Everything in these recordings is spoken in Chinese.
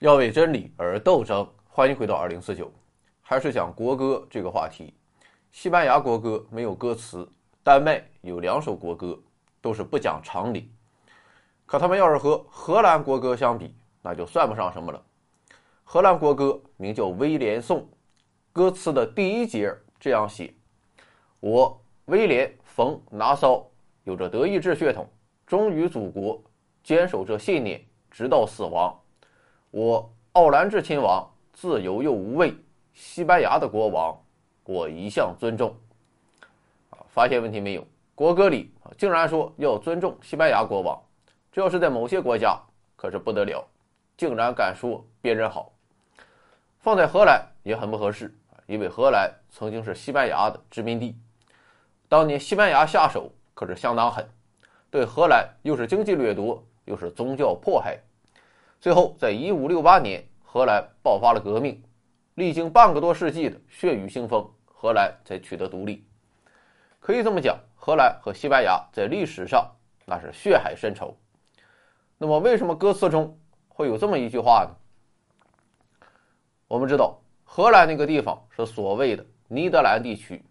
要为真理而斗争。欢迎回到二零四九，还是讲国歌这个话题。西班牙国歌没有歌词，丹麦有两首国歌，都是不讲常理。可他们要是和荷兰国歌相比，那就算不上什么了。荷兰国歌名叫《威廉颂》，歌词的第一节这样写：“我威廉·冯·拿骚有着德意志血统，忠于祖国，坚守着信念，直到死亡。我奥兰治亲王，自由又无畏，西班牙的国王。”我一向尊重，啊，发现问题没有？国歌里竟然说要尊重西班牙国王，这要是在某些国家可是不得了，竟然敢说别人好。放在荷兰也很不合适，因为荷兰曾经是西班牙的殖民地，当年西班牙下手可是相当狠，对荷兰又是经济掠夺，又是宗教迫害，最后在一五六八年，荷兰爆发了革命，历经半个多世纪的血雨腥风。荷兰才取得独立，可以这么讲，荷兰和西班牙在历史上那是血海深仇。那么，为什么歌词中会有这么一句话呢？我们知道，荷兰那个地方是所谓的尼德兰地区，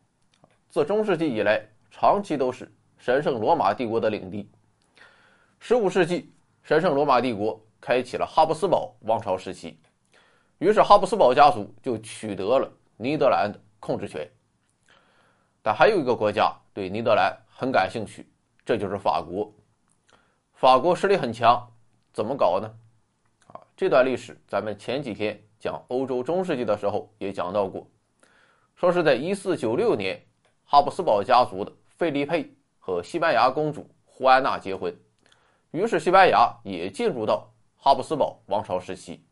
自中世纪以来长期都是神圣罗马帝国的领地。十五世纪，神圣罗马帝国开启了哈布斯堡王朝时期，于是哈布斯堡家族就取得了尼德兰的。控制权，但还有一个国家对尼德兰很感兴趣，这就是法国。法国实力很强，怎么搞呢？啊，这段历史咱们前几天讲欧洲中世纪的时候也讲到过，说是在1496年，哈布斯堡家族的费利佩和西班牙公主胡安娜结婚，于是西班牙也进入到哈布斯堡王朝时期。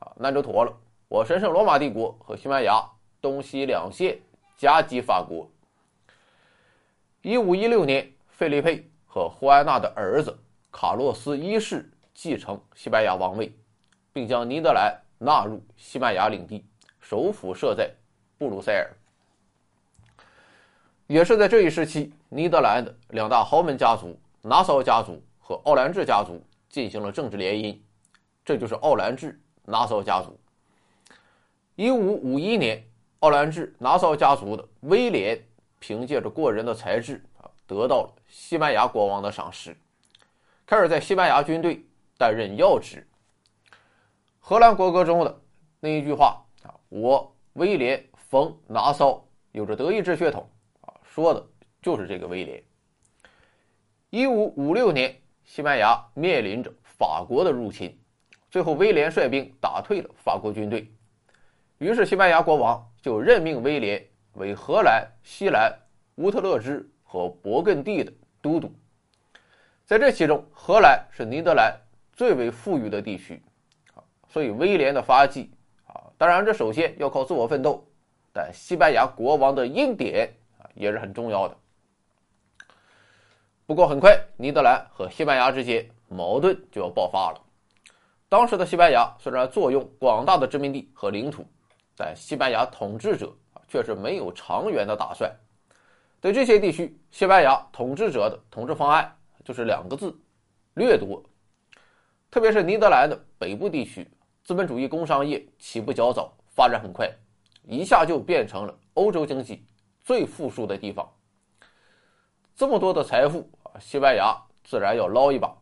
啊，那就妥了，我神圣罗马帝国和西班牙。东西两线夹击法国。一五一六年，费利佩和胡安娜的儿子卡洛斯一世继承西班牙王位，并将尼德兰纳入西班牙领地，首府设在布鲁塞尔。也是在这一时期，尼德兰的两大豪门家族——拿骚家族和奥兰治家族进行了政治联姻，这就是奥兰治拿骚家族。一五五一年。奥兰治拿骚家族的威廉凭借着过人的才智啊，得到了西班牙国王的赏识，开始在西班牙军队担任要职。荷兰国歌中的那一句话啊，“我威廉·冯·拿骚有着德意志血统”，啊，说的就是这个威廉。一五五六年，西班牙面临着法国的入侵，最后威廉率兵打退了法国军队，于是西班牙国王。就任命威廉为荷兰、西兰、乌特勒支和勃艮第的都督。在这其中，荷兰是尼德兰最为富裕的地区，所以威廉的发迹啊，当然这首先要靠自我奋斗，但西班牙国王的恩典啊也是很重要的。不过很快，尼德兰和西班牙之间矛盾就要爆发了。当时的西班牙虽然坐拥广大的殖民地和领土。但西班牙统治者，却是没有长远的打算。对这些地区，西班牙统治者的统治方案就是两个字：掠夺。特别是尼德兰的北部地区，资本主义工商业起步较早，发展很快，一下就变成了欧洲经济最富庶的地方。这么多的财富，西班牙自然要捞一把。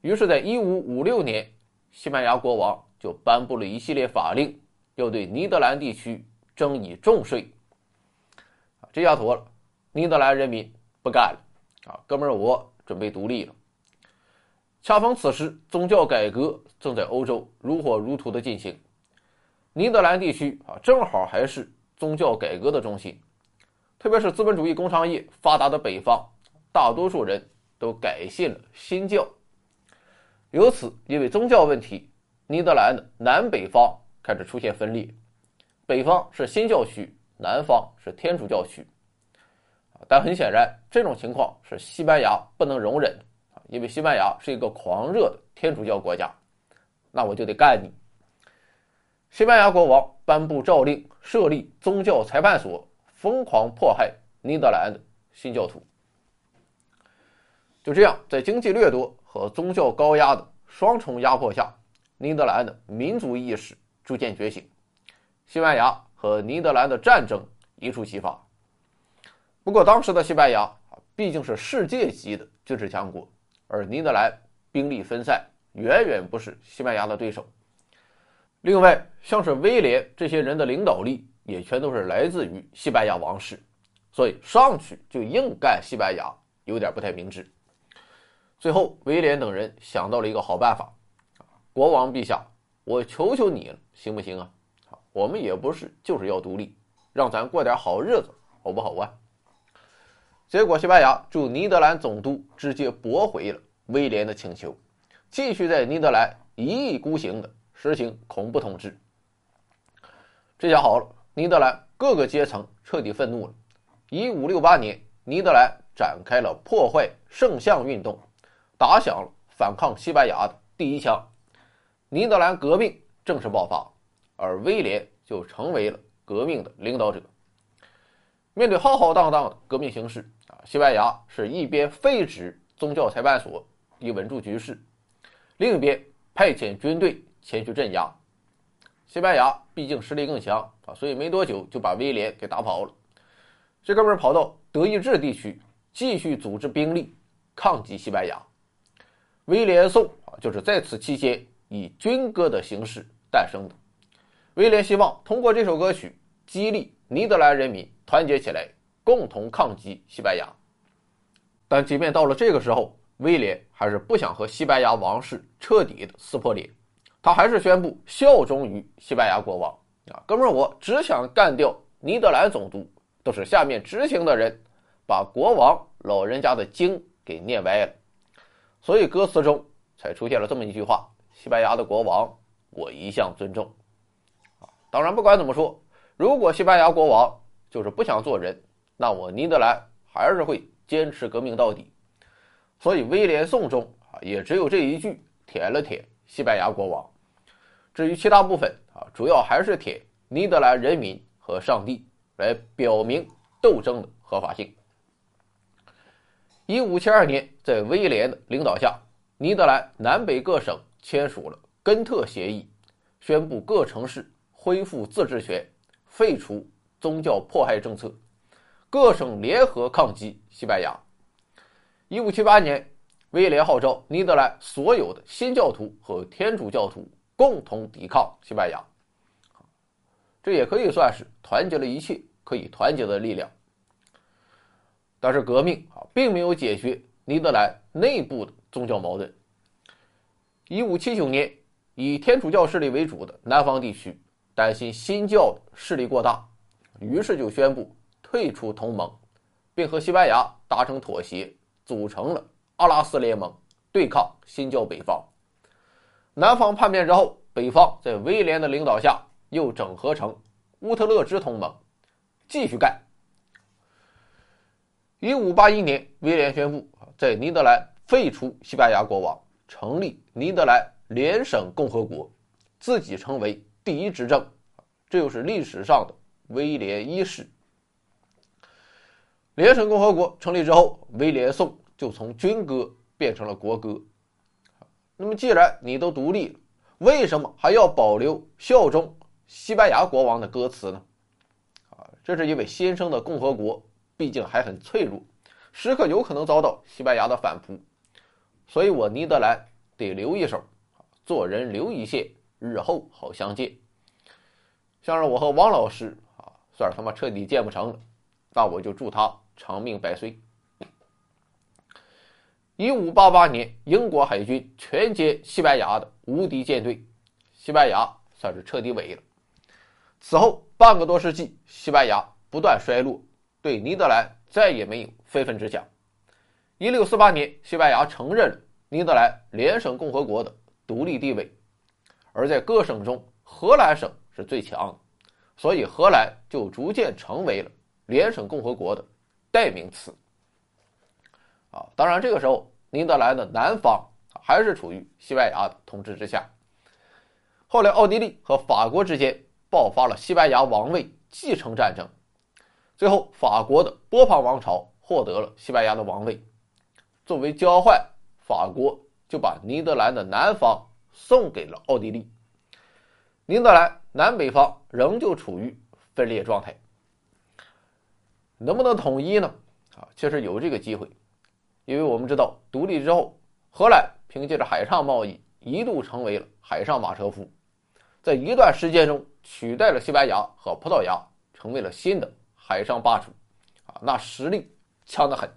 于是，在一五五六年，西班牙国王就颁布了一系列法令。要对尼德兰地区征以重税，这下妥了，尼德兰人民不干了，啊，哥们儿，我准备独立了。恰逢此时，宗教改革正在欧洲如火如荼的进行，尼德兰地区啊，正好还是宗教改革的中心，特别是资本主义工商业发达的北方，大多数人都改信了新教。由此，因为宗教问题，尼德兰的南北方。开始出现分裂，北方是新教区，南方是天主教区，但很显然，这种情况是西班牙不能容忍啊，因为西班牙是一个狂热的天主教国家，那我就得干你。西班牙国王颁布诏令，设立宗教裁判所，疯狂迫害尼德兰的新教徒。就这样，在经济掠夺和宗教高压的双重压迫下。尼德兰的民族意识逐渐觉醒，西班牙和尼德兰的战争一触即发。不过，当时的西班牙，毕竟是世界级的军事强国，而尼德兰兵力分散，远远不是西班牙的对手。另外，像是威廉这些人的领导力，也全都是来自于西班牙王室，所以上去就硬干西班牙，有点不太明智。最后，威廉等人想到了一个好办法，国王陛下，我求求你了，行不行啊？我们也不是就是要独立，让咱过点好日子，好不好啊？结果，西班牙驻尼德兰总督直接驳回了威廉的请求，继续在尼德兰一意孤行的实行恐怖统治。这下好了，尼德兰各个阶层彻底愤怒了。一五六八年，尼德兰展开了破坏圣像运动，打响了反抗西班牙的第一枪，尼德兰革命正式爆发，而威廉就成为了革命的领导者。面对浩浩荡荡的革命形势啊，西班牙是一边废止宗教裁判所以稳住局势，另一边派遣军队前去镇压。西班牙毕竟实力更强啊，所以没多久就把威廉给打跑了。这哥们跑到德意志地区，继续组织兵力抗击西班牙。威廉颂啊，就是在此期间以军歌的形式诞生的。威廉希望通过这首歌曲激励尼德兰人民。团结起来，共同抗击西班牙。但即便到了这个时候，威廉还是不想和西班牙王室彻底的撕破脸，他还是宣布效忠于西班牙国王。啊，哥们儿，我只想干掉尼德兰总督，都是下面执行的人把国王老人家的经给念歪了，所以歌词中才出现了这么一句话：“西班牙的国王，我一向尊重。”啊，当然，不管怎么说，如果西班牙国王，就是不想做人，那我尼德兰还是会坚持革命到底。所以威廉颂中啊，也只有这一句舔了舔西班牙国王。至于其他部分啊，主要还是铁尼德兰人民和上帝，来表明斗争的合法性。一五七二年，在威廉的领导下，尼德兰南北各省签署了根特协议，宣布各城市恢复自治权，废除。宗教迫害政策，各省联合抗击西班牙。一五七八年，威廉号召尼德兰所有的新教徒和天主教徒共同抵抗西班牙。这也可以算是团结了一切可以团结的力量。但是革命啊，并没有解决尼德兰内部的宗教矛盾。一五七九年，以天主教势力为主的南方地区担心新教势力过大。于是就宣布退出同盟，并和西班牙达成妥协，组成了阿拉斯联盟，对抗新教北方。南方叛变之后，北方在威廉的领导下又整合成乌特勒支同盟，继续干。一五八一年，威廉宣布在尼德兰废除西班牙国王，成立尼德兰联省共和国，自己成为第一执政，这又是历史上的。威廉一世，联省共和国成立之后，威廉颂就从军歌变成了国歌。那么，既然你都独立了，为什么还要保留效忠西班牙国王的歌词呢？啊，这是因为新生的共和国毕竟还很脆弱，时刻有可能遭到西班牙的反扑，所以我尼德兰得留一手，做人留一线，日后好相见。像是我和王老师啊。算是他妈彻底建不成了，那我就祝他长命百岁。一五八八年，英国海军全歼西班牙的无敌舰队，西班牙算是彻底萎了。此后半个多世纪，西班牙不断衰落，对尼德兰再也没有非分之想。一六四八年，西班牙承认了尼德兰联省共和国的独立地位，而在各省中，荷兰省是最强的。所以，荷兰就逐渐成为了联省共和国的代名词。啊，当然，这个时候，尼德兰的南方还是处于西班牙的统治之下。后来，奥地利和法国之间爆发了西班牙王位继承战争，最后，法国的波旁王朝获得了西班牙的王位。作为交换，法国就把尼德兰的南方送给了奥地利。尼德兰南北方仍旧处于分裂状态，能不能统一呢？啊，其实有这个机会，因为我们知道独立之后，荷兰凭借着海上贸易一度成为了海上马车夫，在一段时间中取代了西班牙和葡萄牙，成为了新的海上霸主，啊，那实力强得很。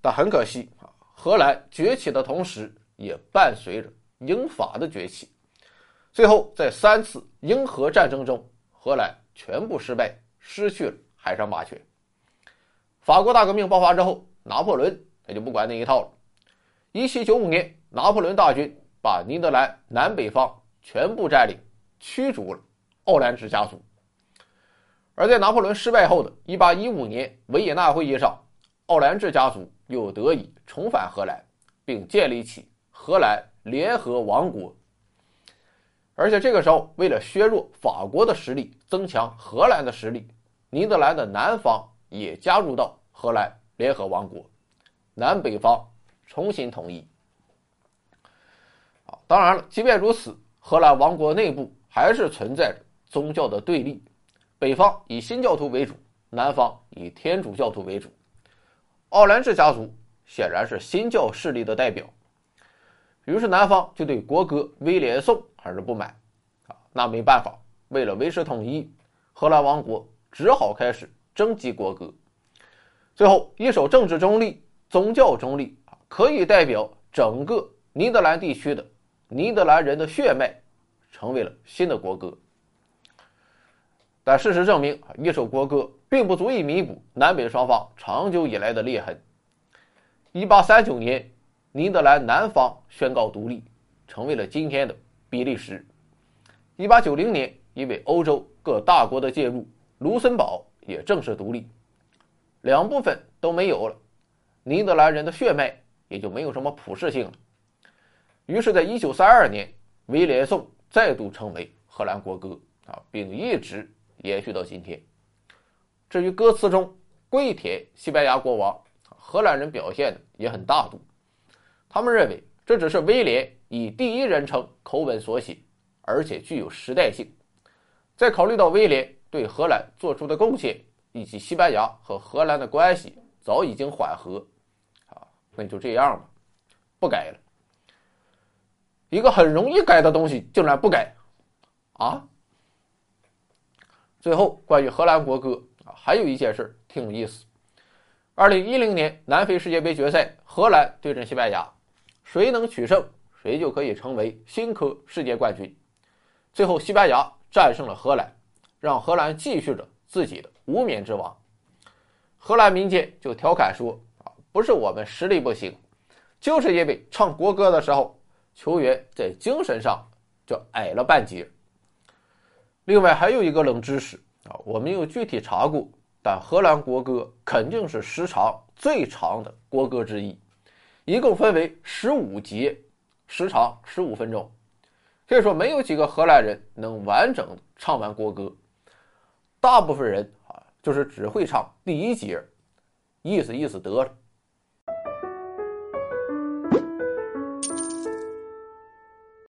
但很可惜啊，荷兰崛起的同时，也伴随着英法的崛起。最后，在三次英荷战争中，荷兰全部失败，失去了海上霸权。法国大革命爆发之后，拿破仑他就不管那一套了。1795年，拿破仑大军把尼德兰南北方全部占领，驱逐了奥兰治家族。而在拿破仑失败后的1815年维也纳会议上，奥兰治家族又得以重返荷兰，并建立起荷兰联合王国。而且这个时候，为了削弱法国的实力，增强荷兰的实力，尼德兰的南方也加入到荷兰联合王国，南北方重新统一。啊，当然了，即便如此，荷兰王国内部还是存在着宗教的对立，北方以新教徒为主，南方以天主教徒为主。奥兰治家族显然是新教势力的代表。于是南方就对国歌《威廉颂》还是不满，啊，那没办法，为了维持统一，荷兰王国只好开始征集国歌。最后一首政治中立、宗教中立啊，可以代表整个尼德兰地区的尼德兰人的血脉，成为了新的国歌。但事实证明，一首国歌并不足以弥补南北双方长久以来的裂痕。一八三九年。尼德兰南方宣告独立，成为了今天的比利时。一八九零年，因为欧洲各大国的介入，卢森堡也正式独立。两部分都没有了，尼德兰人的血脉也就没有什么普适性了。于是，在一九三二年，《威廉颂》再度成为荷兰国歌啊，并一直延续到今天。至于歌词中跪舔西班牙国王，荷兰人表现的也很大度。他们认为这只是威廉以第一人称口吻所写，而且具有时代性。在考虑到威廉对荷兰做出的贡献，以及西班牙和荷兰的关系早已经缓和，啊，那就这样吧，不改了。一个很容易改的东西竟然不改，啊！最后，关于荷兰国歌啊，还有一件事挺有意思。二零一零年南非世界杯决赛，荷兰对阵西班牙。谁能取胜，谁就可以成为新科世界冠军。最后，西班牙战胜了荷兰，让荷兰继续着自己的无冕之王。荷兰民间就调侃说：“啊，不是我们实力不行，就是因为唱国歌的时候，球员在精神上就矮了半截。”另外还有一个冷知识啊，我没有具体查过，但荷兰国歌肯定是时长最长的国歌之一。一共分为十五节，时长十五分钟，可以说没有几个荷兰人能完整唱完国歌。大部分人啊，就是只会唱第一节，意思意思得了。